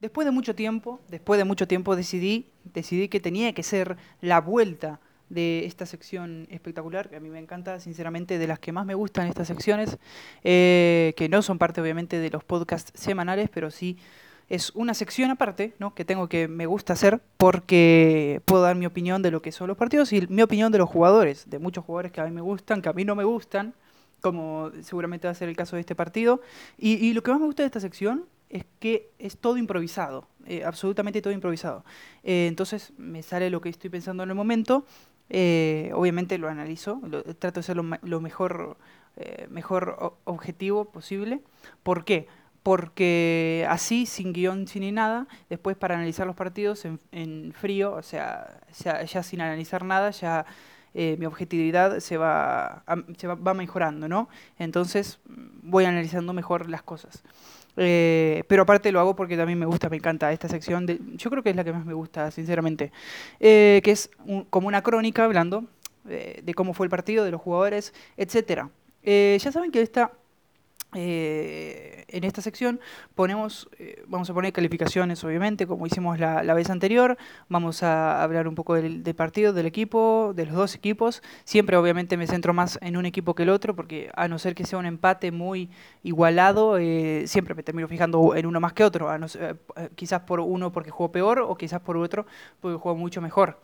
Después de mucho tiempo, después de mucho tiempo decidí, decidí que tenía que ser la vuelta de esta sección espectacular, que a mí me encanta, sinceramente, de las que más me gustan estas secciones, eh, que no son parte obviamente de los podcasts semanales, pero sí es una sección aparte, ¿no? Que tengo que me gusta hacer porque puedo dar mi opinión de lo que son los partidos y mi opinión de los jugadores, de muchos jugadores que a mí me gustan, que a mí no me gustan, como seguramente va a ser el caso de este partido. Y, y lo que más me gusta de esta sección es que es todo improvisado, eh, absolutamente todo improvisado. Eh, entonces me sale lo que estoy pensando en el momento, eh, obviamente lo analizo, trato de ser lo, mejor, mejor objetivo posible. ¿Por qué? Porque así, sin guion, sin nada, después para analizar los partidos en, frío, o sea, ya, ya, sin analizar nada, ya mi objetividad se va, se va mejorando, ¿no? Entonces voy analizando mejor las cosas. Eh, pero aparte lo hago porque también me gusta, me encanta esta sección. De, yo creo que es la que más me gusta, sinceramente. Eh, que es como una crónica hablando eh, de cómo fue el partido, de los jugadores, etc. ya saben que esta eh, en esta sección ponemos, eh, vamos a poner calificaciones, obviamente, como hicimos la, vez anterior. Vamos a hablar un poco del, partido, del equipo, de los dos equipos. Siempre, obviamente, me centro más en un equipo que el otro, porque a no ser que sea un empate muy igualado, eh, siempre me termino fijando en uno más que otro. quizás por uno porque jugó peor o quizás por otro porque jugó mucho mejor.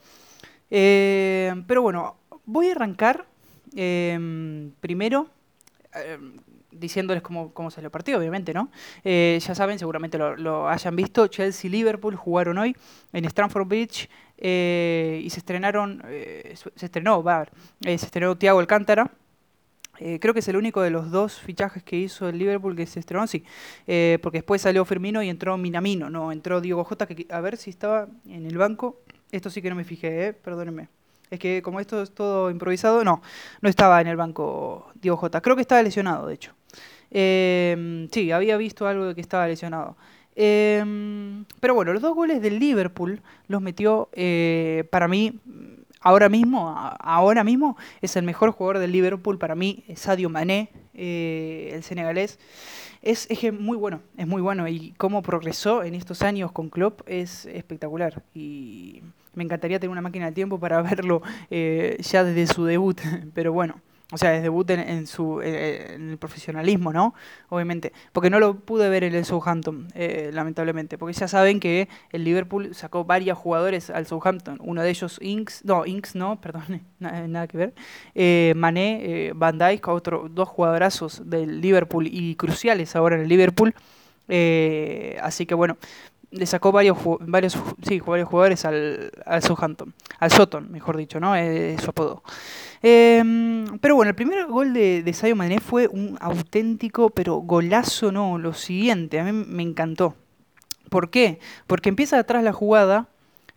pero bueno, voy a arrancar primero diciéndoles cómo, cómo salió el partido, obviamente, ¿no? Eh, ya saben, seguramente lo, hayan visto, Chelsea y Liverpool jugaron hoy en Stamford Bridge eh, y se estrenaron, eh, se estrenó, va, se estrenó Thiago Alcántara, creo que es el único de los dos fichajes que hizo el Liverpool que se estrenó, sí. porque después salió Firmino y entró Minamino, no, entró Diego Jota, que a ver si estaba en el banco. Esto sí que no me fijé, perdónenme. Es que como esto es todo improvisado, no, no estaba en el banco Diego Jota. Creo que estaba lesionado, de hecho. Em, sí, había visto algo de que estaba lesionado. Em, pero bueno, los dos goles del Liverpool los metió eh, para mí ahora mismo, ahora mismo es el mejor jugador del Liverpool para mí, Sadio Mané, eh, el senegalés. Es, es, muy bueno, es muy bueno y cómo progresó en estos años con Klopp es espectacular y me encantaría tener una máquina de tiempo para verlo eh, ya desde su debut, pero bueno. O sea, desde debut en, su, eh, eh, en el profesionalismo, ¿no? Obviamente. Porque no lo pude ver en el Southampton, eh, lamentablemente. Porque ya saben que el Liverpool sacó varios jugadores al Southampton. Uno de ellos, Inks, no, Inks no, perdón, nada, que ver. Eh, Mané, Van Dijk, otro, dos jugadorazos del Liverpool y cruciales ahora en el Liverpool. así que bueno, le sacó varios, varios, sí, varios jugadores al, al Southampton, al Soton, mejor dicho, ¿no? Es su apodo. Em, pero bueno, el primer gol de, de Sadio Mané fue un auténtico, pero golazo, no, lo siguiente, a mí me encantó. ¿Por qué? Porque empieza atrás la jugada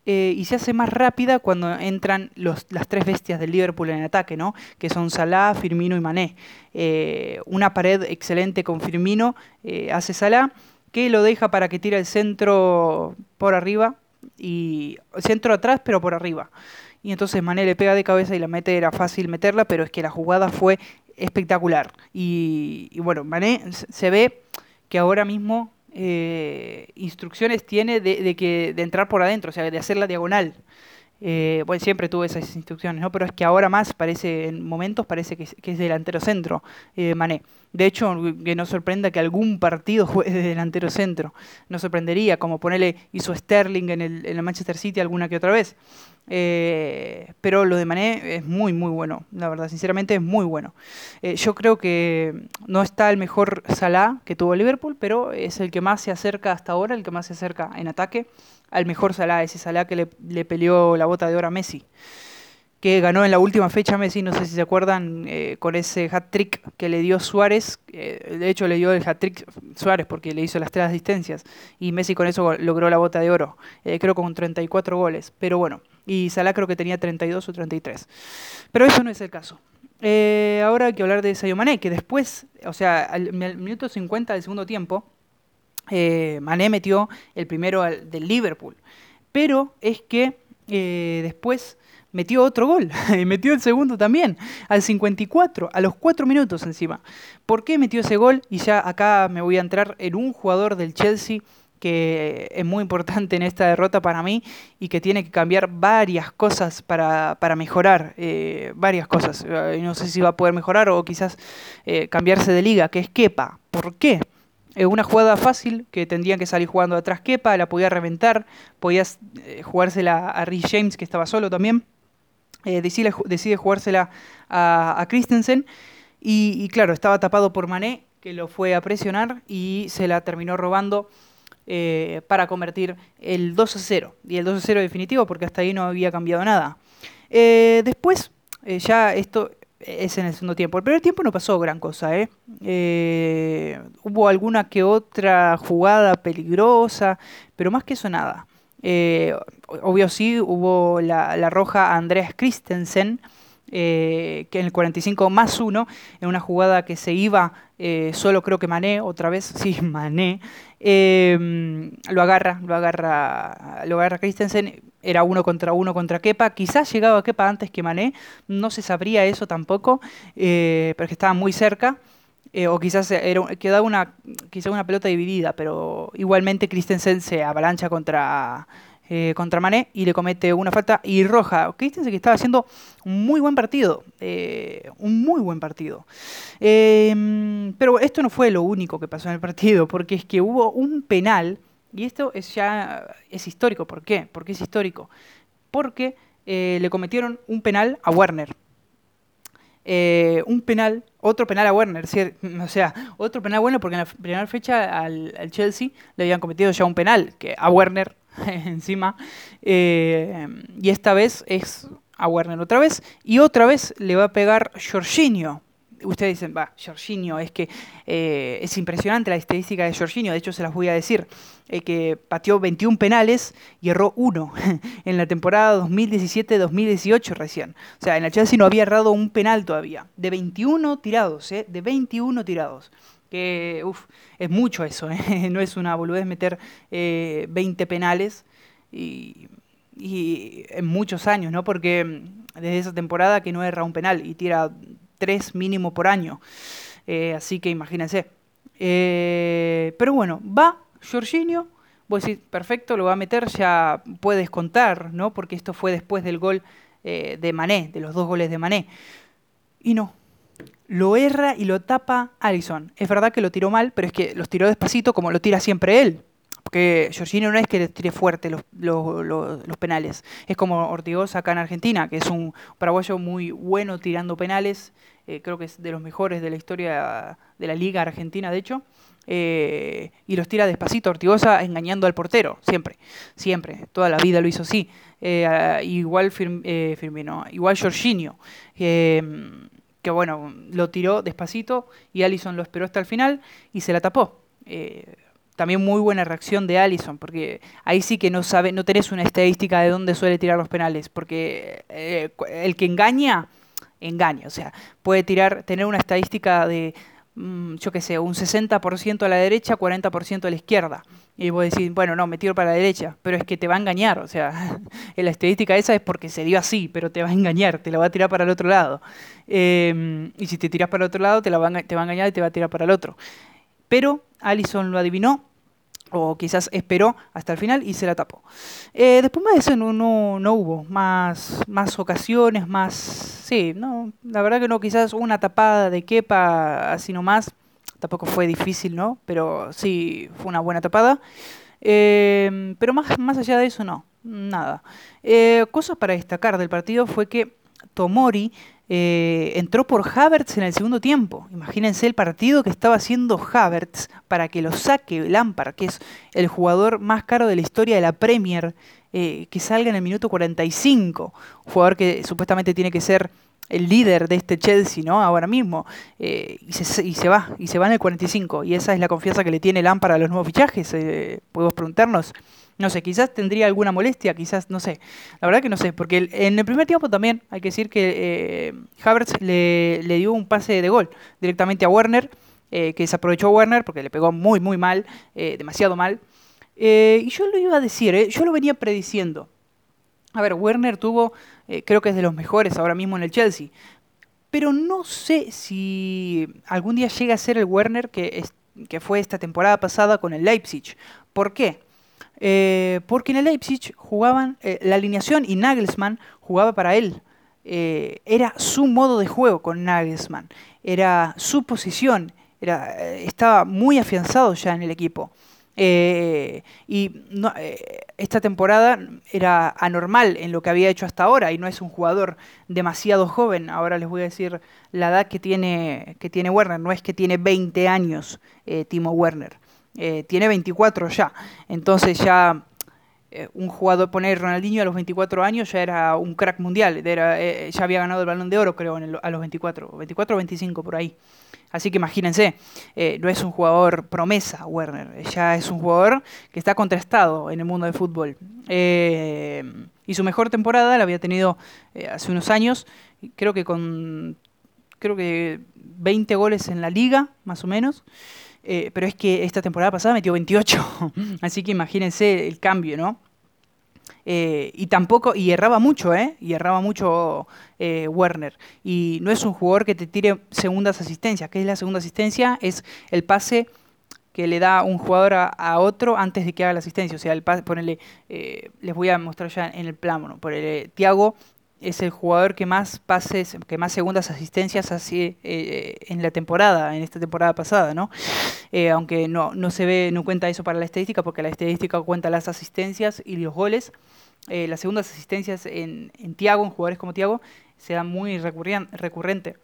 eh, y se hace más rápida cuando entran los, las tres bestias del Liverpool en ataque, ¿no? Que son Salah, Firmino y Mané. Eh, una pared excelente con Firmino eh, hace Salah que lo deja para que tire el centro por arriba y centro atrás pero por arriba. Y entonces Mané le pega de cabeza y la mete, era fácil meterla, pero es que la jugada fue espectacular. Y, bueno, Mané se ve que ahora mismo eh, instrucciones tiene de, que, de entrar por adentro, o sea, de hacer la diagonal. Eh, bueno, siempre tuve esas instrucciones, ¿no? Pero es que ahora más parece, en momentos parece que, es delantero centro, eh, Mané. De hecho, que no sorprenda que algún partido juegue de delantero centro. No sorprendería, como ponerle hizo Sterling en el, en el Manchester City alguna que otra vez. Eh, pero lo de Mané es muy, muy bueno, la verdad, sinceramente es muy bueno. Eh, yo creo que no está el mejor Salah que tuvo Liverpool, pero es el que más se acerca hasta ahora, el que más se acerca en ataque. Al mejor Salah, ese Salah que le, le peleó la bota de oro a Messi que ganó en la última fecha Messi, no sé si se acuerdan, eh, con ese hat-trick que le dio Suárez, de hecho le dio el hat-trick Suárez porque le hizo las tres asistencias, y Messi con eso logró la bota de oro, creo con 34 goles, pero bueno, y Salah creo que tenía 32 o 33. Pero eso no es el caso. Eh, ahora hay que hablar de Sadio Mané, que después, o sea, al, minuto 50 del segundo tiempo, eh, Mané metió el primero del Liverpool. Pero es que eh, después metió otro gol, metió el segundo también, al 54, a los 4 minutos encima. ¿Por qué metió ese gol? Y ya acá me voy a entrar en un jugador del Chelsea que es muy importante en esta derrota para mí y que tiene que cambiar varias cosas para, mejorar, eh, varias cosas. Eh, no sé si va a poder mejorar o quizás eh, cambiarse de liga, que es Kepa. ¿Por qué? Es una jugada fácil que tendrían que salir jugando atrás Kepa, la podía reventar, podías jugársela a Rhys James que estaba solo también. decide, decide, jugársela a, Christensen y, claro, estaba tapado por Mané que lo fue a presionar y se la terminó robando eh, para convertir el 2 a 0. Y el 2 a 0 definitivo porque hasta ahí no había cambiado nada. Eh, después, eh, ya esto es en el segundo tiempo. El primer tiempo no pasó gran cosa. hubo alguna que otra jugada peligrosa, pero más que eso nada. obvio sí, hubo la, roja a Andreas Christensen eh, que en el 45 más 1, en una jugada que se iba eh, solo creo que Mané, otra vez, sí, Mané, em, lo agarra, lo agarra, lo agarra Christensen, era uno contra uno contra Kepa, quizás llegaba Kepa antes que Mané, no se sabría eso tampoco, eh, pero que estaba muy cerca. o quizás quedaba una, quizás una pelota dividida, pero igualmente Christensen se avalancha contra, eh, contra Mané y le comete una falta y roja. Christensen que estaba haciendo un muy buen partido, eh, un muy buen partido. Em, pero esto no fue lo único que pasó en el partido, porque es que hubo un penal, y esto es ya es histórico. ¿Por qué? Porque es histórico. Porque eh, le cometieron un penal a Werner. un penal, otro penal a Werner, o sea, otro penal bueno porque en la primera fecha al, al, Chelsea le habían cometido ya un penal, que a Werner encima. Eh, y esta vez es a Werner otra vez. Y otra vez le va a pegar Jorginho. Ustedes dicen, va, Jorginho, es que eh, es impresionante la estadística de Jorginho, de hecho se las voy a decir, eh, que pateó 21 penales y erró uno en la temporada 2017-2018 recién. O sea, en la Chelsea no había errado un penal todavía, de 21 tirados, ¿eh? de 21 tirados que es mucho eso, ¿eh? no es una boludez meter eh, 20 penales y, en muchos años, ¿no? Porque mm, desde esa temporada que no erra un penal y tira 3 mínimo por año, eh, así que imagínense. Eh, pero bueno, va Jorginho, vos decís, perfecto, lo va a meter, ya puedes contar, ¿no? Porque esto fue después del gol de Mané, de los dos goles de Mané. Y no, lo erra y lo tapa Allison. Es verdad que lo tiró mal, pero es que los tiró despacito como lo tira siempre él. Porque Jorginho no es que le tire fuerte los, los, penales. Es como Ortigosa acá en Argentina, que es un paraguayo muy bueno tirando penales. Eh, creo que es de los mejores de la historia de la Liga Argentina, de hecho. Eh, y los tira despacito, Ortigosa engañando al portero, siempre, siempre, toda la vida lo hizo así. Eh, igual Firmino, igual Jorginho que bueno, lo tiró despacito y Allison lo esperó hasta el final y se la tapó. Eh, también muy buena reacción de Allison, porque ahí sí que no sabe, no tenés una estadística de dónde suele tirar los penales, porque eh, el que engaña, engaña, o sea, puede tirar, tener una estadística de yo qué sé, un 60% a la derecha, 40% a la izquierda. Y vos decís, bueno, no, me tiro para la derecha, pero es que te va a engañar, o sea, la estadística esa es porque se dio así, pero te va a engañar, te la va a tirar para el otro lado. Em, y si te tiras para el otro lado, te, la va a, te va a engañar y te va a tirar para el otro. Pero Allison lo adivinó, o quizás esperó hasta el final y se la tapó. Eh, después de eso no, no, hubo más, más ocasiones, más... Sí, no, la verdad que no, quizás una tapada de Kepa así nomás, tampoco fue difícil, ¿no? Pero sí, fue una buena tapada. Eh, pero más, más allá de eso, no, nada. Eh, cosas para destacar del partido fue que Tomori eh, entró por Havertz en el segundo tiempo. Imagínense el partido que estaba haciendo Havertz para que lo saque Lampard, que es el jugador más caro de la historia de la Premier, eh, que salga en el minuto 45. Un jugador que supuestamente tiene que ser el líder de este Chelsea. Ahora mismo. Eh, y, se, y, se, va, y se va en el 45. Y esa es la confianza que le tiene Lampard a los nuevos fichajes. podemos preguntarnos. No sé, quizás tendría alguna molestia, quizás, no sé. La verdad que no sé, porque en el primer tiempo también hay que decir que eh, Havertz le, dio un pase de gol directamente a Werner, eh, que desaprovechó Werner porque le pegó muy, muy mal, eh, demasiado mal. y yo lo iba a decir, yo lo venía prediciendo. A ver, Werner tuvo, creo que es de los mejores ahora mismo en el Chelsea. Pero no sé si algún día llega a ser el Werner que que fue esta temporada pasada con el Leipzig. ¿Por qué? Eh, porque en el Leipzig jugaban eh, la alineación y Nagelsmann jugaba para él. Eh, era su modo de juego con Nagelsmann, era su posición, estaba muy afianzado ya en el equipo. y esta temporada era anormal en lo que había hecho hasta ahora y no es un jugador demasiado joven. Ahora les voy a decir la edad que tiene, que tiene Werner. No es que tiene 20 años Timo Werner. Eh, tiene 24 ya. Entonces ya eh, un jugador, poner Ronaldinho a los 24 años ya era un crack mundial. Eh, ya había ganado el balón de oro, creo, a los 24. 24 o 25 por ahí. Así que imagínense, no es un jugador promesa, Werner. Ya es un jugador que está contrastado en el mundo del fútbol. y su mejor temporada la había tenido hace unos años, creo que con creo que 20 goles en la liga, más o menos. Eh, pero es que esta temporada pasada metió 28, así que imagínense el cambio, ¿no? Eh, y tampoco, y erraba mucho, ¿eh? Y erraba mucho eh, Werner. Y no es un jugador que te tire segundas asistencias. ¿Qué es la segunda asistencia? Es el pase que le da un jugador a, otro antes de que haga la asistencia. O sea, el pase, ponele, les voy a mostrar ya en el plano. Por el Tiago es el jugador que más pases, que más segundas asistencias hace eh, en la temporada, en esta temporada pasada, ¿no? Eh, aunque no, no se ve, no cuenta eso para la estadística, porque la estadística cuenta las asistencias y los goles. Eh, las segundas asistencias en, en Tiago, en jugadores como Tiago, se dan muy recurrente.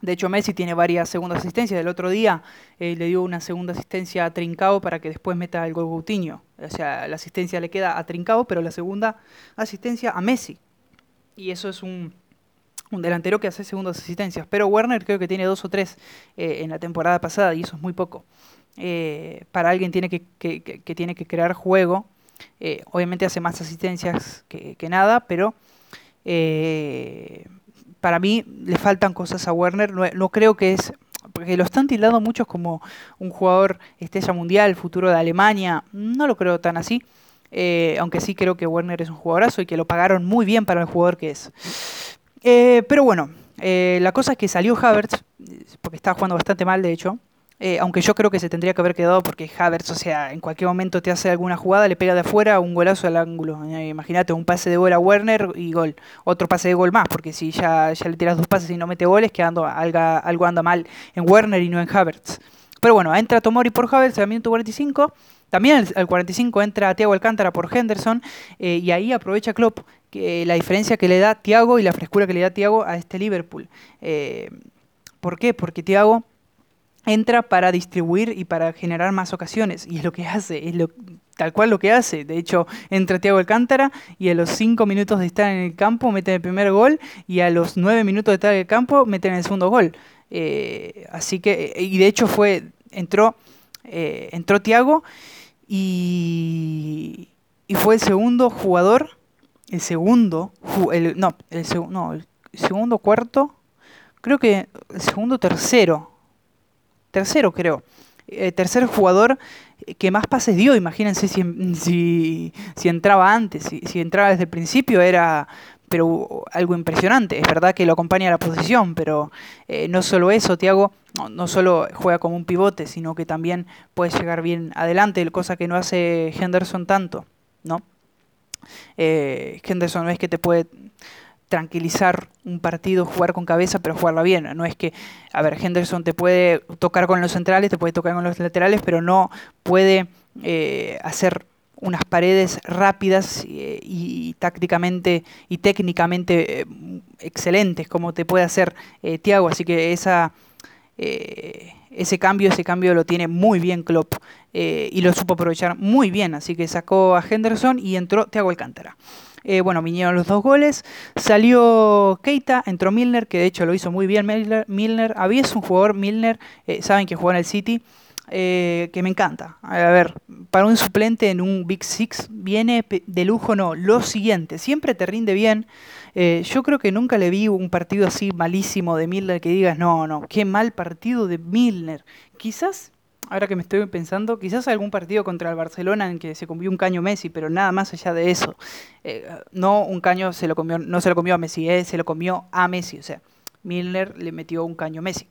De hecho, Messi tiene varias segundas asistencias. El otro día le dio una segunda asistencia a Trincao para que después meta el gol Coutinho. O sea, la asistencia le queda a Trincao, pero la segunda asistencia a Messi y eso es un, delantero que hace segundas asistencias. Pero Werner creo que tiene dos o tres eh, en la temporada pasada y eso es muy poco. Eh, para alguien tiene que, que, tiene que crear juego, eh, obviamente hace más asistencias que, nada, pero para mí le faltan cosas a Werner. No, no, creo que es. Porque lo están tildando muchos como un jugador estrella mundial, futuro de Alemania. No lo creo tan así. Eh, aunque sí creo que Werner es un jugadorazo y que lo pagaron muy bien para el jugador que es. Eh, pero bueno, eh, la cosa es que salió Havertz, porque estaba jugando bastante mal de hecho, aunque yo creo que se tendría que haber quedado porque Havertz, o sea, en cualquier momento te hace alguna jugada, le pega de afuera un golazo al ángulo. Imagínate un pase de gol a Werner y gol. Otro pase de gol más, porque si ya, le tiras dos pases y no mete goles, que algo, algo anda mal en Werner y no en Havertz. Pero bueno, entra Tomori por Havertz al minuto 45 también al, 45 entra Thiago Alcántara por Henderson eh, y ahí aprovecha Klopp que, la diferencia que le da Thiago y la frescura que le da Thiago a este Liverpool. Eh, ¿Por qué? Porque Thiago entra para distribuir y para generar más ocasiones y es lo que hace, es lo, tal cual lo que hace. De hecho, entra Thiago Alcántara y a los 5 minutos de estar en el campo mete el primer gol y a los 9 minutos de estar en el campo meten el segundo gol. Eh, así que, y de hecho fue, entró, entró Thiago y, fue el segundo jugador, el segundo, no, el, no, segundo cuarto, creo que el segundo tercero, tercero creo, el eh, tercer jugador que más pases dio, imagínense si, si, si entraba antes, si, si, entraba desde el principio era pero algo impresionante. Es verdad que lo acompaña a la posición, pero eh, no solo eso, Tiago no, solo juega como un pivote, sino que también puede llegar bien adelante, cosa que no hace Henderson tanto, ¿no? Eh, Henderson no es que te puede tranquilizar un partido, jugar con cabeza, pero jugarla bien. No es que, a ver, Henderson te puede tocar con los centrales, te puede tocar con los laterales, pero no puede eh, hacer unas paredes rápidas y, tácticamente y técnicamente eh, excelentes como te puede hacer eh, Thiago así que esa eh, ese cambio ese cambio lo tiene muy bien Klopp y lo supo aprovechar muy bien así que sacó a Henderson y entró Thiago Alcántara bueno, vinieron los dos goles. Salió Keita, entró Milner, que de hecho lo hizo muy bien Milner. Milner había es un jugador, Milner, saben que juega en el City. Eh, que me encanta. A ver, para un suplente en un Big Six viene de lujo, no. Lo siguiente, siempre te rinde bien. Eh, yo creo que nunca le vi un partido así malísimo de Milner que digas, no, no, qué mal partido de Milner. Quizás, ahora que me estoy pensando, quizás algún partido contra el Barcelona en que se comió un caño Messi, pero nada más allá de eso. Eh, no un caño se lo comió, no se lo comió a Messi, se lo comió a Messi. O sea, Milner le metió un caño Messi.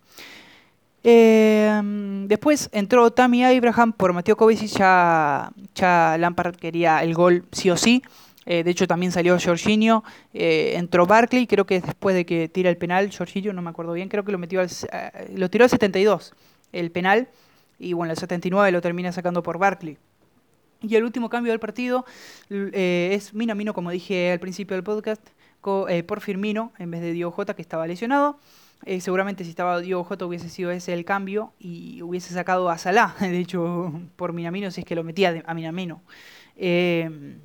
Eh, después entró Tammy Abraham por Mateo Kovacic, ya, Lampard quería el gol sí o sí. Eh, de hecho, también salió Jorginho. Eh, entró Barkley, creo que después de que tira el penal, Jorginho, no me acuerdo bien, creo que lo metió al, lo tiró al 72, el penal. Y bueno, el 79 lo termina sacando por Barkley. Y el último cambio del partido es Minamino, como dije al principio del podcast, por Firmino en vez de Diogo Jota, que estaba lesionado. Eh, seguramente si estaba Diego Jota hubiese sido ese el cambio y hubiese sacado a Salah, de hecho, por Minamino, si es que lo metía a Minamino. Eh,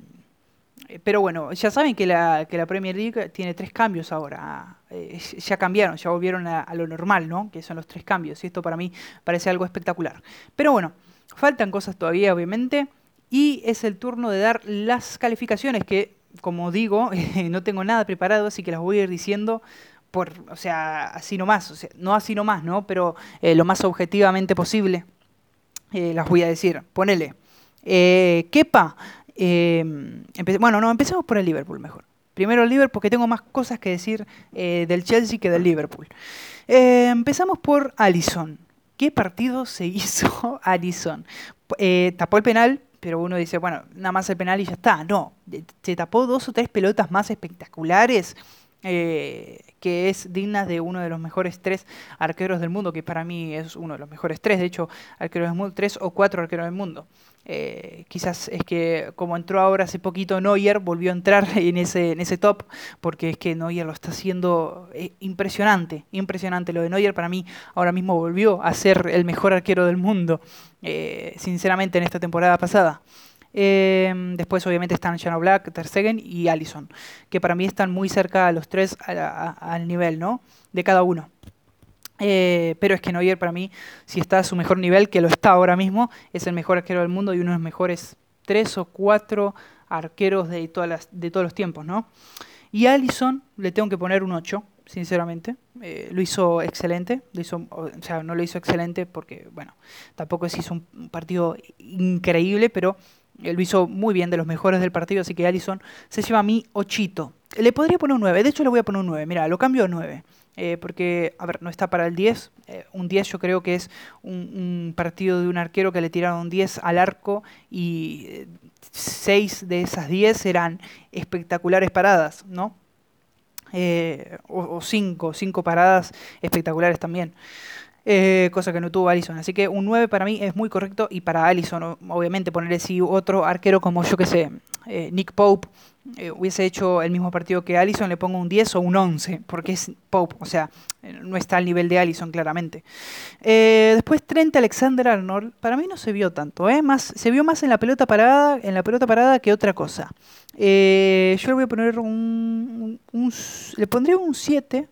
pero bueno, ya saben que la, que la Premier League tiene tres cambios ahora. Eh, ya cambiaron, ya volvieron a, lo normal, ¿no? Que son los tres cambios. Y esto para mí parece algo espectacular. Pero bueno, faltan cosas todavía, obviamente. Y es el turno de dar las calificaciones que, como digo, no tengo nada preparado, así que las voy a ir diciendo por, o sea, así nomás, o no así nomás, ¿no? Pero eh, lo más objetivamente posible, eh, las voy a decir. Ponele. Eh, Kepa, eh, bueno, no, empecemos por el Liverpool mejor. Primero el Liverpool, porque tengo más cosas que decir del Chelsea que del Liverpool. empezamos por Allison. ¿Qué partido se hizo Allison? tapó el penal, pero uno dice, bueno, nada más el penal y ya está. No, se tapó dos o tres pelotas más espectaculares eh, que es digna de uno de los mejores tres arqueros del mundo, que para mí es uno de los mejores tres, de hecho, arqueros del mundo, tres o cuatro arqueros del mundo. Eh, quizás es que como entró ahora hace poquito Neuer, volvió a entrar en ese, en ese top, porque es que Neuer lo está haciendo eh, impresionante, impresionante. Lo de Neuer para mí ahora mismo volvió a ser el mejor arquero del mundo, sinceramente en esta temporada pasada. Em, después obviamente están Shano Black, Ter y Allison, que para mí están muy cerca a los tres al nivel, ¿no? De cada uno. Eh, pero es que Neuer para mí, si está a su mejor nivel, que lo está ahora mismo, es el mejor arquero del mundo y uno de los mejores tres o cuatro arqueros de, todas de todos los tiempos, ¿no? Y a Allison le tengo que poner un 8, sinceramente. Eh, lo hizo excelente, lo hizo, o sea, no lo hizo excelente porque, bueno, tampoco se hizo un partido increíble, pero él lo hizo muy bien, de los mejores del partido, así que Allison se lleva a mí ochito. Le podría poner un 9, de hecho le voy a poner un 9, mira, lo cambio a 9. Eh, porque, a ver, no está para el 10. Eh, un 10 yo creo que es un, partido de un arquero que le tiraron un 10 al arco y 6 eh, de esas 10 eran espectaculares paradas, ¿no? o 5, 5 paradas espectaculares también. Eh, cosa que no tuvo Allison. Así que un 9 para mí es muy correcto y para Allison, obviamente, ponerle si otro arquero como yo que sé, eh, Nick Pope, eh, hubiese hecho el mismo partido que Allison, le pongo un 10 o un 11, porque es Pope, o sea, no está al nivel de Allison claramente. después 30 Alexander Arnold, para mí no se vio tanto, más, se vio más en la pelota parada, en la pelota parada que otra cosa. yo le voy a poner un, un le pondría un 7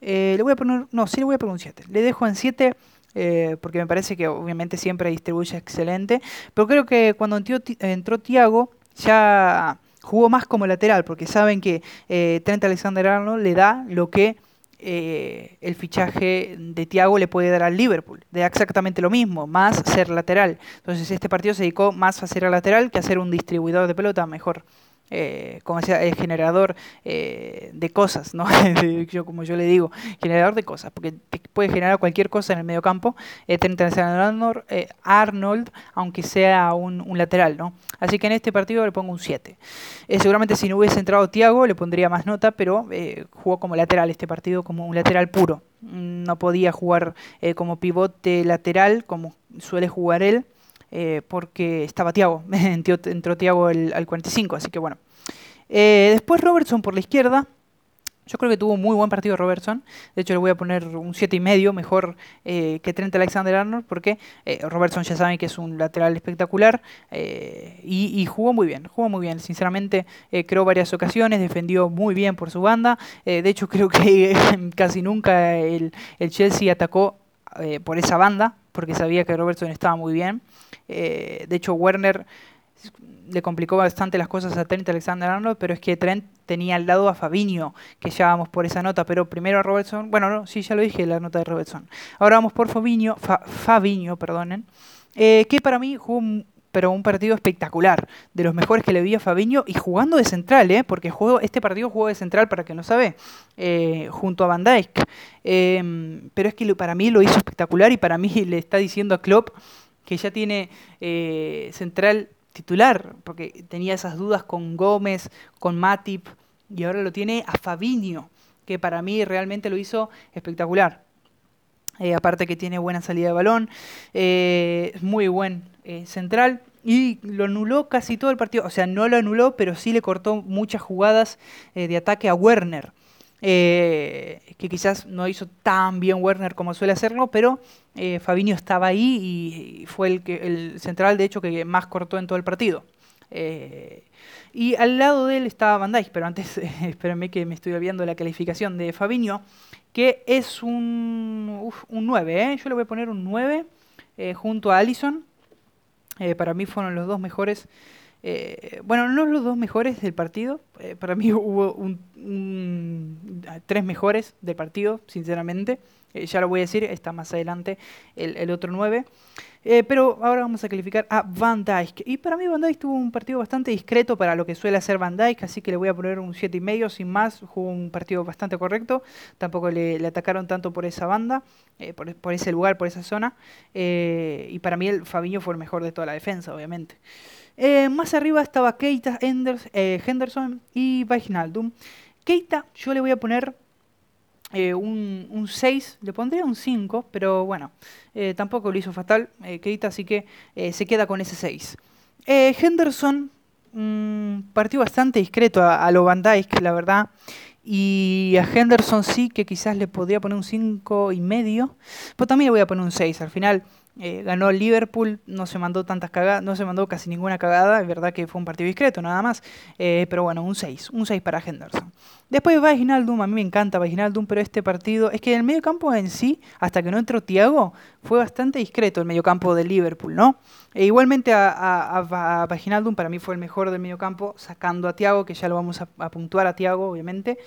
eh, le voy a poner, no, sí le voy a poner un 7. Le dejo en 7 eh, porque me parece que obviamente siempre distribuye excelente. Pero creo que cuando entró, Tiago ya jugó más como lateral, porque saben que eh, Trent Alexander-Arnold le da lo que eh, el fichaje de Tiago le puede dar al Liverpool. Da exactamente lo mismo, más ser lateral. Entonces este partido se dedicó más a ser lateral que a ser un distribuidor de pelota mejor eh, como decía, el generador eh, de cosas, ¿no? yo, como yo le digo, generador de cosas, porque puede generar cualquier cosa en el medio campo, eh, Arnold, eh, Arnold, aunque sea un, lateral, ¿no? Así que en este partido le pongo un 7. Eh, seguramente si no hubiese entrado Tiago le pondría más nota, pero jugó como lateral este partido, como un lateral puro. No podía jugar como pivote lateral, como suele jugar él. Eh, porque estaba Tiago, entró Tiago al 45, así que bueno. Eh, después Robertson por la izquierda. Yo creo que tuvo un muy buen partido Robertson. De hecho, le voy a poner un 7,5 mejor eh, que Trent Alexander Arnold, porque Robertson ya saben que es un lateral espectacular y, jugó muy bien. Jugó muy bien. Sinceramente, creó varias ocasiones, defendió muy bien por su banda. de hecho, creo que casi nunca el, el Chelsea atacó por esa banda, porque sabía que Robertson estaba muy bien. Eh, de hecho, Werner le complicó bastante las cosas a Trent Alexander Arnold, pero es que Trent tenía al lado a Fabinho, que ya vamos por esa nota, pero primero a Robertson, bueno, no, sí, ya lo dije, la nota de Robertson. Ahora vamos por Fabinho, Fabinho, perdonen, eh, que para mí jugó pero un partido espectacular, de los mejores que le vi a Fabiño y jugando de central, ¿eh? porque juego, este partido jugó de central para que no sabe, eh, junto a Van Dijk. Em, pero es que para mí lo hizo espectacular y para mí le está diciendo a Klopp que ya tiene eh, central titular, porque tenía esas dudas con Gómez, con Matip, y ahora lo tiene a Fabinho, que para mí realmente lo hizo espectacular. Eh, aparte que tiene buena salida de balón, eh, muy buen eh, central y lo anuló casi todo el partido. O sea, no lo anuló, pero sí le cortó muchas jugadas de ataque a Werner. que quizás no hizo tan bien Werner como suele hacerlo, pero Fabinho estaba ahí y fue el, que, el central, de hecho, que más cortó en todo el partido. y al lado de él estaba Van Dijk, pero antes, espérenme que me estoy olvidando la calificación de Fabinho que es un, un 9, ¿eh? yo le voy a poner un 9 eh, junto a Allison. Eh, para mí fueron los dos mejores, bueno, no los dos mejores del partido, para mí hubo un, tres mejores del partido, sinceramente. Ya lo voy a decir, está más adelante el, otro 9. Eh, pero ahora vamos a calificar a Van Dijk. Y para mí Van Dijk tuvo un partido bastante discreto para lo que suele hacer Van Dijk, así que le voy a poner un 7,5 sin más. Jugó un partido bastante correcto. Tampoco le, atacaron tanto por esa banda, eh, por, ese lugar, por esa zona. Eh, y para mí el Fabiño fue el mejor de toda la defensa, obviamente. más arriba estaba Keita, Henderson y Wijnaldum. Keita yo le voy a poner eh, un, 6, le pondría un 5, pero bueno, eh, tampoco lo hizo fatal eh, Keita, así que se queda con ese 6. Henderson mm, partió bastante discreto a, a lo Van Dijk, la verdad. Y a Henderson sí que quizás le podría poner un 5 y medio, pero también le voy a poner un 6. Al final eh, ganó Liverpool, no se mandó tantas cagadas, no se mandó casi ninguna cagada, es verdad que fue un partido discreto nada más, eh, pero bueno, un 6, un 6 para Henderson. Después Vaginaldum, a mí me encanta Vaginaldum, pero este partido, es que el medio campo en sí, hasta que no entró Thiago, fue bastante discreto el medio campo de Liverpool, ¿no? E igualmente a, a, para mí fue el mejor del medio campo, sacando a Thiago, que ya lo vamos a, puntuar a Thiago, obviamente,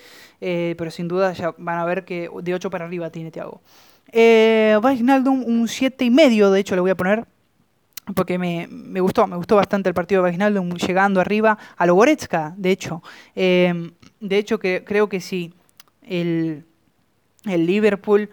eh, pero sin duda ya van a ver que de 8 para arriba tiene Thiago. Eh, un 7 y medio, de hecho le voy a poner, porque me, gustó, me gustó bastante el partido de Wijnaldum llegando arriba a lo Goretzka, de hecho. Em, de hecho, que, creo que si el, el Liverpool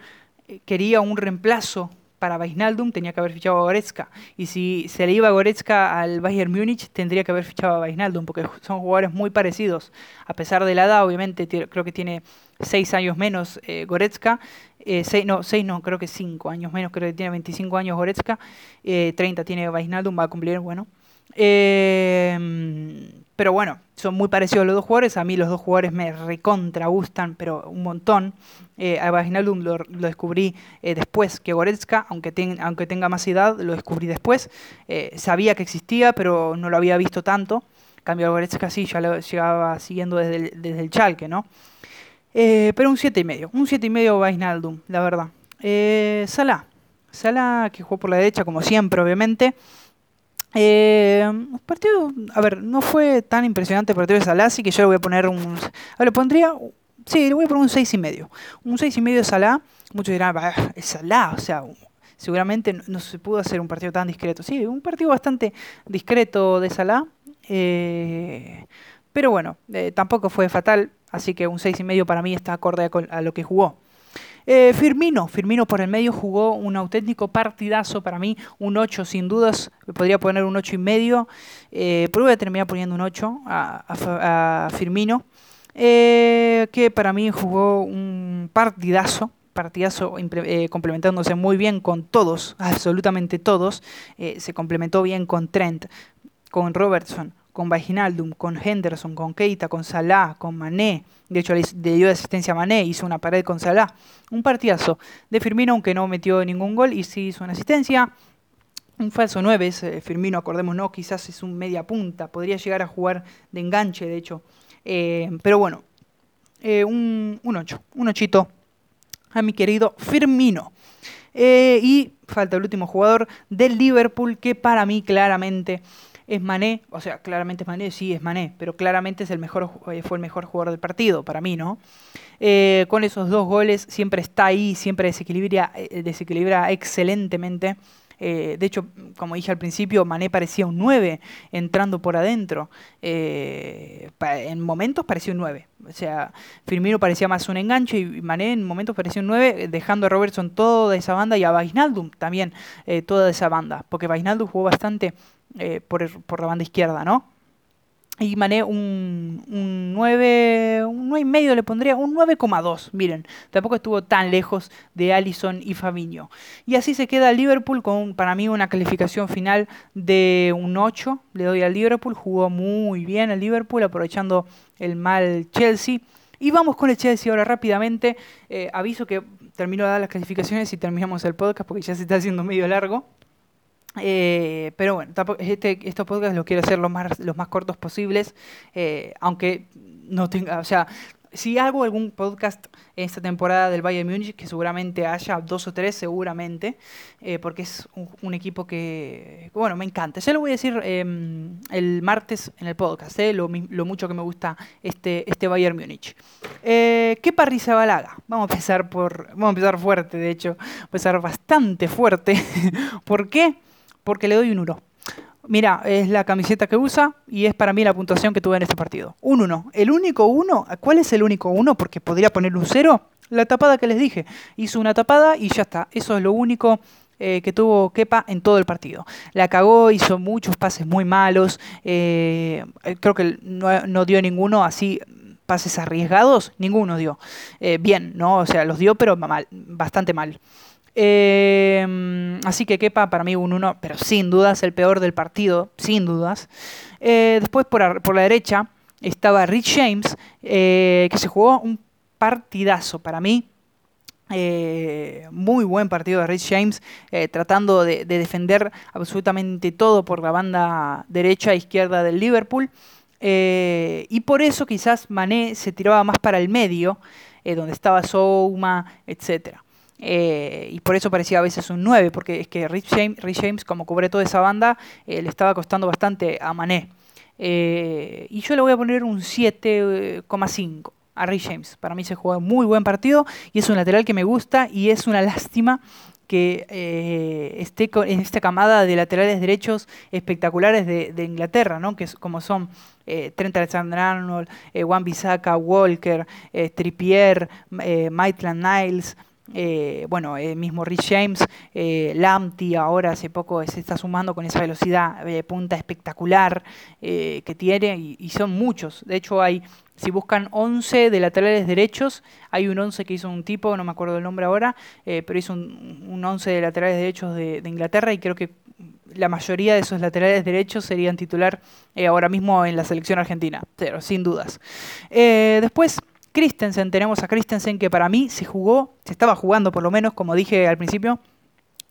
quería un reemplazo para Wijnaldum tenía que haber fichado a Goretzka. Y si se le iba a Goretzka al Bayern Múnich, tendría que haber fichado a porque son jugadores muy parecidos. A pesar de la edad, obviamente, creo que tiene 6 años menos eh, Goretzka. Eh, seis, no, 6 no, creo que 5 años menos, creo que tiene 25 años Goretzka. 30 eh, tiene Wijnaldum, va a cumplir, bueno. Eh, pero bueno, son muy parecidos los dos jugadores. A mí los dos jugadores me recontra gustan, pero un montón. Eh, a Vaginaldum lo, descubrí eh, después que Goretzka, aunque, tenga más edad, lo descubrí después. Eh, sabía que existía, pero no lo había visto tanto. cambio a Goretzka sí, ya lo llevaba siguiendo desde el, desde Chalque, ¿no? pero un 7,5. Un 7,5 Vaginaldum, la verdad. Salah. Salah, que jugó por la derecha, como siempre, obviamente. Eh, partido, a ver, no fue tan impresionante el partido de Salah, así que yo le voy a poner un. A ver, pondría. Sí, le voy a poner un 6 y medio. Un 6 y medio de Salah. Muchos dirán, es Salah, o sea, seguramente no, se pudo hacer un partido tan discreto. Sí, un partido bastante discreto de Salah. Eh, pero bueno, eh, tampoco fue fatal, así que un 6 y medio para mí está acorde a lo que jugó. Eh, Firmino, Firmino por el medio jugó un auténtico partidazo para mí, un 8 sin dudas, podría poner un 8 y medio, eh, pero voy a terminar poniendo un 8 a, Firmino, eh, que para mí jugó un partidazo, partidazo complementándose muy bien con todos, absolutamente todos, se complementó bien con Trent, con Robertson, con Vaginaldum, con Henderson, con Keita, con Salah, con Mané. De hecho, le dio asistencia a Mané, hizo una pared con Salah. Un partidazo de Firmino, aunque no metió ningún gol y sí hizo una asistencia. Un falso 9 es eh, Firmino, acordémonos, quizás es un media punta, podría llegar a jugar de enganche, de hecho. Eh, pero bueno, eh, un, un 8, un 8 a mi querido Firmino. y falta el último jugador del Liverpool, que para mí claramente es Mané, o sea, claramente es Mané, sí es Mané, pero claramente es el mejor, eh, fue el mejor jugador del partido, para mí, ¿no? Eh, con esos dos goles siempre está ahí, siempre desequilibra, eh, desequilibra excelentemente. De hecho, como dije al principio, Mané parecía un 9 entrando por adentro. En momentos parecía un 9. O sea, Firmino parecía más un enganche y Mané en momentos parecía un 9, dejando a Robertson toda esa banda y a Vainaldum también toda esa banda. Porque Vainaldum jugó bastante por, por la banda izquierda, ¿no? y Mané un, un 9, un 9 y medio le pondría, un 9,2, miren, tampoco estuvo tan lejos de Allison y Fabinho. Y así se queda Liverpool con para mí una calificación final de un 8, le doy al Liverpool, jugó muy bien el Liverpool aprovechando el mal Chelsea. Y vamos con el Chelsea ahora rápidamente, eh, aviso que termino de dar las calificaciones y terminamos el podcast porque ya se está haciendo medio largo. Eh, pero bueno, este, estos podcasts los quiero hacer los más, los más cortos posibles, eh, aunque no tenga, o sea, si hago algún podcast en esta temporada del Bayern Múnich, que seguramente haya dos o tres, seguramente, eh, porque es un, equipo que, bueno, me encanta. Ya lo voy a decir em, el martes en el podcast, lo, mucho que me gusta este, este Bayern Múnich. ¿Qué parrilla balaga? Vamos a empezar por, vamos a empezar fuerte, de hecho, a empezar bastante fuerte. ¿Por qué? Porque le doy un 1. Mira, es la camiseta que usa y es para mí la puntuación que tuve en este partido. Un 1. El único 1, ¿cuál es el único 1? Porque podría poner un 0. La tapada que les dije. Hizo una tapada y ya está. Eso es lo único eh, que tuvo Kepa en todo el partido. La cagó, hizo muchos pases muy malos. Eh, creo que no, dio ninguno así pases arriesgados. Ninguno dio. Eh, bien, ¿no? O sea, los dio, pero bastante mal. Eh, así que Kepa para mí un 1, pero sin dudas el peor del partido, sin dudas. Eh, después por, la derecha estaba Rich James, eh, que se jugó un partidazo para mí. muy buen partido de Rich James, tratando de, defender absolutamente todo por la banda derecha e izquierda del Liverpool. y por eso quizás Mané se tiraba más para el medio, donde estaba Souma, etcétera. Eh, y por eso parecía a veces un 9, porque es que Rich James, como cubre toda esa banda, eh, le estaba costando bastante a Mané. Eh, y yo le voy a poner un 7,5 a Rich James. Para mí se juega muy buen partido y es un lateral que me gusta y es una lástima que esté en esta camada de laterales derechos espectaculares de, Inglaterra, ¿no? que como son Trent Alexander-Arnold, Juan Bissaka, Walker, Trippier, Maitland Niles, eh, bueno, el mismo Rich James, eh, ahora hace poco se está sumando con esa velocidad de punta espectacular eh, que tiene y, son muchos. De hecho hay, si buscan 11 de laterales derechos, hay un 11 que hizo un tipo, no me acuerdo el nombre ahora, pero hizo un, un 11 de laterales derechos de, de, Inglaterra y creo que la mayoría de esos laterales derechos serían titular ahora mismo en la selección argentina, pero sin dudas. después Christensen, tenemos a Christensen que para mí se jugó, se estaba jugando por lo menos, como dije al principio,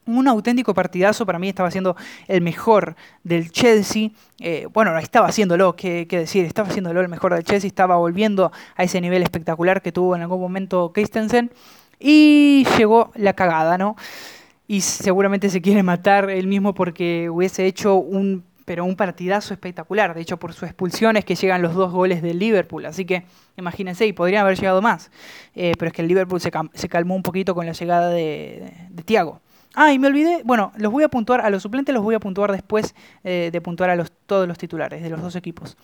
un auténtico partidazo, para mí estaba siendo el mejor del Chelsea. Eh, bueno, estaba haciéndolo, qué, qué decir, estaba haciéndolo el mejor del Chelsea, estaba volviendo a ese nivel espectacular que tuvo en algún momento Christensen. Y llegó la cagada, ¿no? Y seguramente se quiere matar él mismo porque hubiese hecho un pero un partidazo espectacular. De hecho, por su expulsión es que llegan los dos goles del Liverpool. Así que imagínense, y podrían haber llegado más. Eh, pero es que el Liverpool se, calmó un poquito con la llegada de, Thiago. Ah, y me olvidé, bueno, los voy a puntuar, a los suplentes los voy a puntuar después eh, de puntuar a los, todos los titulares de los dos equipos.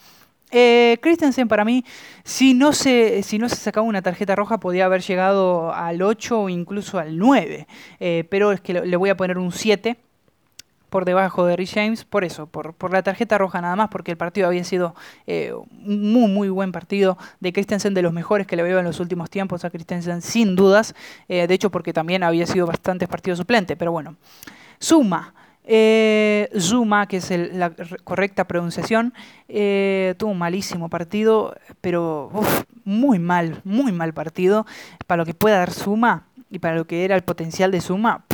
Eh, Christensen para mí, si no, se, si no se sacaba una tarjeta roja, podía haber llegado al 8 o incluso al 9. Eh, pero es que le voy a poner un 7 por debajo de Rich James, por eso, por, por la tarjeta roja nada más, porque el partido había sido eh, un muy, muy buen partido de Christensen, de los mejores que le veo en los últimos tiempos a Christensen, sin dudas, eh, de hecho porque también había sido bastantes partidos suplente, pero bueno. Suma. Eh, Zuma, que es la correcta pronunciación, tuvo un malísimo partido, pero muy mal, muy mal partido. Para lo que pueda dar Zuma y para lo que era el potencial de Zuma,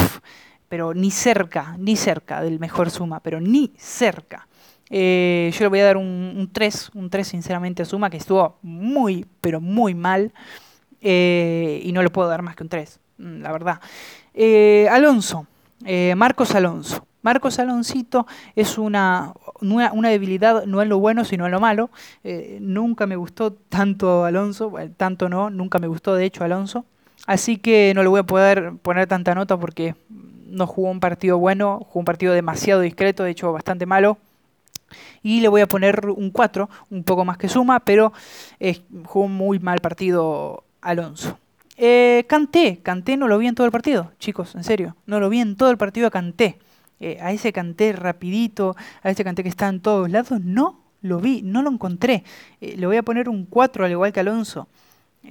pero ni cerca, ni cerca del mejor Suma, pero ni cerca. Eh, yo le voy a dar un, 3, un 3 sinceramente a Suma, que estuvo muy, pero muy mal. Eh, y no le puedo dar más que un 3, mm, la verdad. Eh, Alonso, Marcos Alonso. Marcos Aloncito es una, una, debilidad no en lo bueno, sino en lo malo. nunca me gustó tanto Alonso, tanto no, nunca me gustó de hecho Alonso. Así que no le voy a poder poner tanta nota porque no jugó un partido bueno, jugó un partido demasiado discreto, de hecho bastante malo. Y le voy a poner un 4, un poco más que suma, pero jugó un muy mal partido Alonso. Eh, canté, canté no lo vi en todo el partido, chicos, en serio, no lo vi en todo el partido, canté. Eh, a ese canté rapidito, a ese canté que está en todos lados, no lo vi, no lo encontré. Eh, le voy a poner un 4 al igual que Alonso.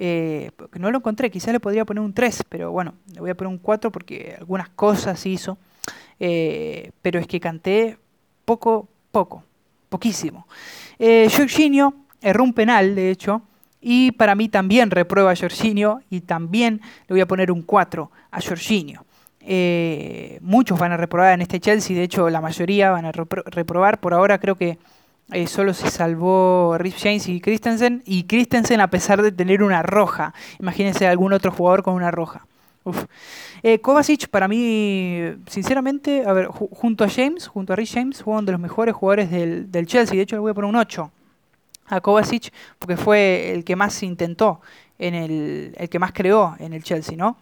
Eh, no lo encontré, quizás le podría poner un 3, pero bueno, le voy a poner un 4 porque algunas cosas hizo. pero es que canté poco, poco, poquísimo. Jorginho erró un penal, de hecho, y para mí también reprueba a Jorginho y también le voy a poner un 4 a Jorginho. Eh, muchos van a reprobar en este Chelsea, de hecho la mayoría van a reprobar. Por ahora creo que eh, solo se salvó Rip James y Christensen. Y Christensen a pesar de tener una roja. Imagínense algún otro jugador con una roja. Eh, Kovacic para mí, sinceramente, a ver, junto a James, junto a Rich James, fue uno de los mejores jugadores del, del Chelsea. De hecho le voy a poner un 8 a Kovacic porque fue el que más intentó, en el, el que más creó en el Chelsea, ¿no?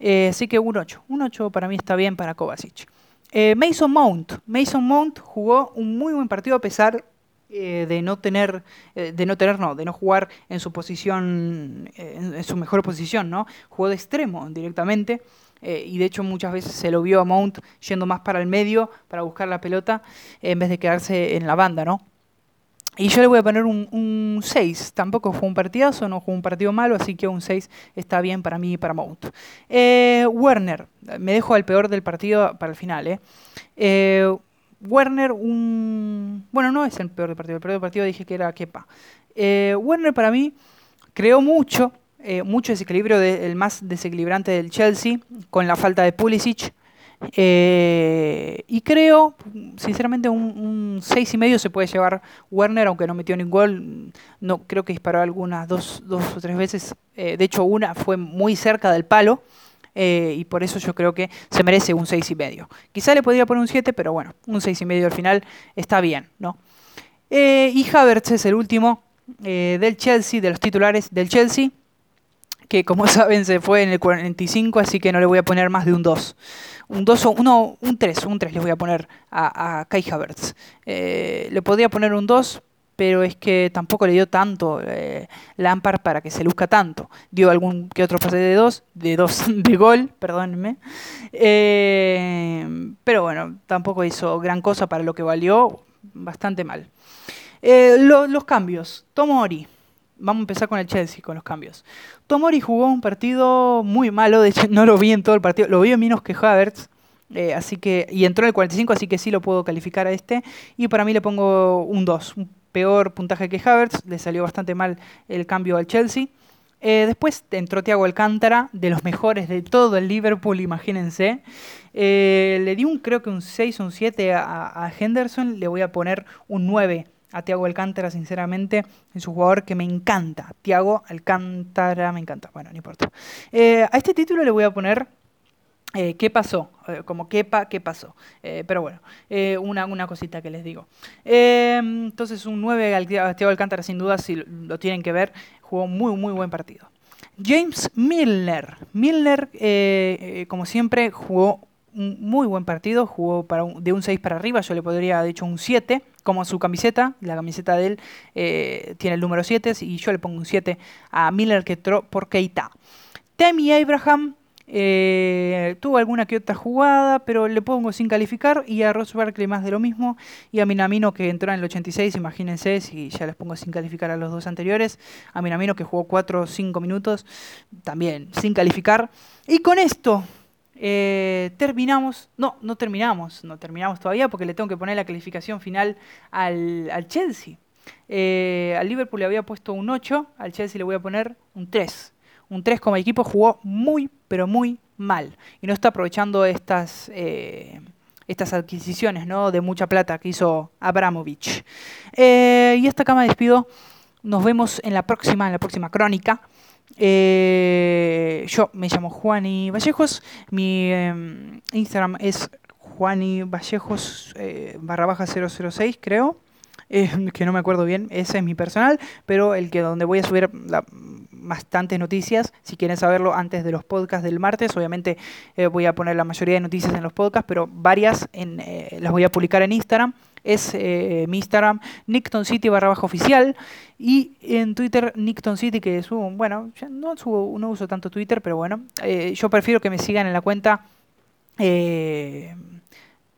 Eh, así que un 8. Un 8 para mí está bien para Kovacic. Mason Mount. Mason Mount jugó un muy buen partido a pesar eh, de no tener, de no tener, no, de no jugar en su posición, en, su mejor posición, ¿no? Jugó de extremo directamente. y de hecho muchas veces se lo vio a Mount yendo más para el medio para buscar la pelota en vez de quedarse en la banda, ¿no? Y yo le voy a poner un, 6. Tampoco fue un partidazo, no fue un partido malo, así que un 6 está bien para mí y para Mount. Eh, Werner, me dejo al peor del partido para el final. Eh. eh. Werner, un. Bueno, no es el peor del partido. El peor del partido dije que era Kepa. Eh, Werner para mí creó mucho, mucho desequilibrio, el más desequilibrante del Chelsea, con la falta de Pulisic. Eh, y creo, sinceramente, un, 6 y medio se puede llevar Werner, aunque no metió ningún gol. No, creo que disparó algunas dos, dos o tres veces. Eh, de hecho, una fue muy cerca del palo. Eh, y por eso yo creo que se merece un 6 y medio. Quizá le podría poner un 7, pero bueno, un 6 y medio al final está bien, ¿no? y Havertz es el último del Chelsea, de los titulares del Chelsea, que como saben se fue en el 45, así que no le voy a poner más de un 2 un 2 o uno, un 3, un 3 les voy a poner a, a Kai Havertz. Eh, le podría poner un 2, pero es que tampoco le dio tanto eh, Lampard para que se luzca tanto. Dio algún que otro pase de 2, de 2 de gol, perdónenme. Eh, pero bueno, tampoco hizo gran cosa para lo que valió, bastante mal. Eh, los cambios. Tomori vamos a empezar con el Chelsea, con los cambios. Tomori jugó un partido muy malo, de hecho no lo vi en todo el partido, lo vi menos que Havertz, eh, así que, y entró en el 45, así que sí lo puedo calificar a este. Y para mí le pongo un 2, un peor puntaje que Havertz, le salió bastante mal el cambio al Chelsea. Eh, después entró Thiago Alcántara, de los mejores de todo el Liverpool, imagínense. Eh, le di un, creo que un 6 o un 7 a, a Henderson, le voy a poner un 9 a Tiago Alcántara, sinceramente, es un jugador que me encanta. Tiago Alcántara me encanta. Bueno, no importa. Eh, a este título le voy a poner eh, ¿Qué pasó? Eh, como quepa, ¿qué pasó? pero bueno, una, una cosita que les digo. entonces, un 9 al Tiago Alcántara, sin duda, si lo, tienen que ver, jugó muy, muy buen partido. James Milner. Milner, como siempre, jugó un muy buen partido, jugó para de un 6 para arriba, yo le podría haber dicho un 7, como su camiseta, la camiseta de él eh, tiene el número 7 y yo le pongo un 7 a Miller que entró por Keita. Temi Abraham eh, tuvo alguna que otra jugada, pero le pongo sin calificar. Y a Ross Barkley más de lo mismo. Y a Minamino que entró en el 86, imagínense si ya les pongo sin calificar a los dos anteriores. A Minamino que jugó 4 o 5 minutos, también sin calificar. Y con esto eh, terminamos, no, no terminamos, no terminamos todavía porque le tengo que poner la calificación final al, Chelsea. Eh, al Liverpool le había puesto un 8, al Chelsea le voy a poner un 3. Un 3 como equipo jugó muy, pero muy mal. Y no está aprovechando estas, eh, estas adquisiciones ¿no? de mucha plata que hizo Abramovich. y esta cama despido. Nos vemos en la próxima, en la próxima crónica. Eh, yo me llamo Juani Vallejos, mi em, Instagram es Juani Vallejos eh, barra baja 006 creo, eh, que no me acuerdo bien, ese es mi personal, pero el que donde voy a subir la bastantes noticias. Si quieren saberlo antes de los podcasts del martes, obviamente eh, voy a poner la mayoría de noticias en los podcasts, pero varias en, eh, las voy a publicar en Instagram. Es eh, mi Instagram, Nickton City barra bajo oficial. Y en Twitter, Nickton City, que subo, bueno, no, subo, no uso tanto Twitter, pero bueno, yo prefiero que me sigan en la cuenta.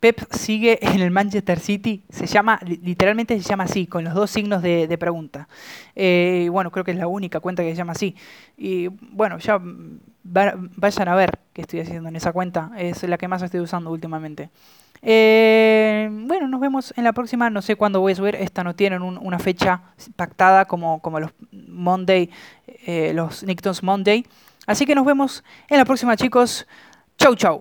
Pep sigue en el Manchester City, se llama, literalmente se llama así, con los dos signos de, pregunta. Eh, bueno, creo que es la única cuenta que se llama así. Y bueno, ya vayan a ver qué estoy haciendo en esa cuenta, es la que más estoy usando últimamente. Eh, bueno, nos vemos en la próxima, no sé cuándo voy a subir, esta no tienen una fecha pactada como, como los Monday, eh, los Nicktons Monday. Así que nos vemos en la próxima chicos. Chau chau.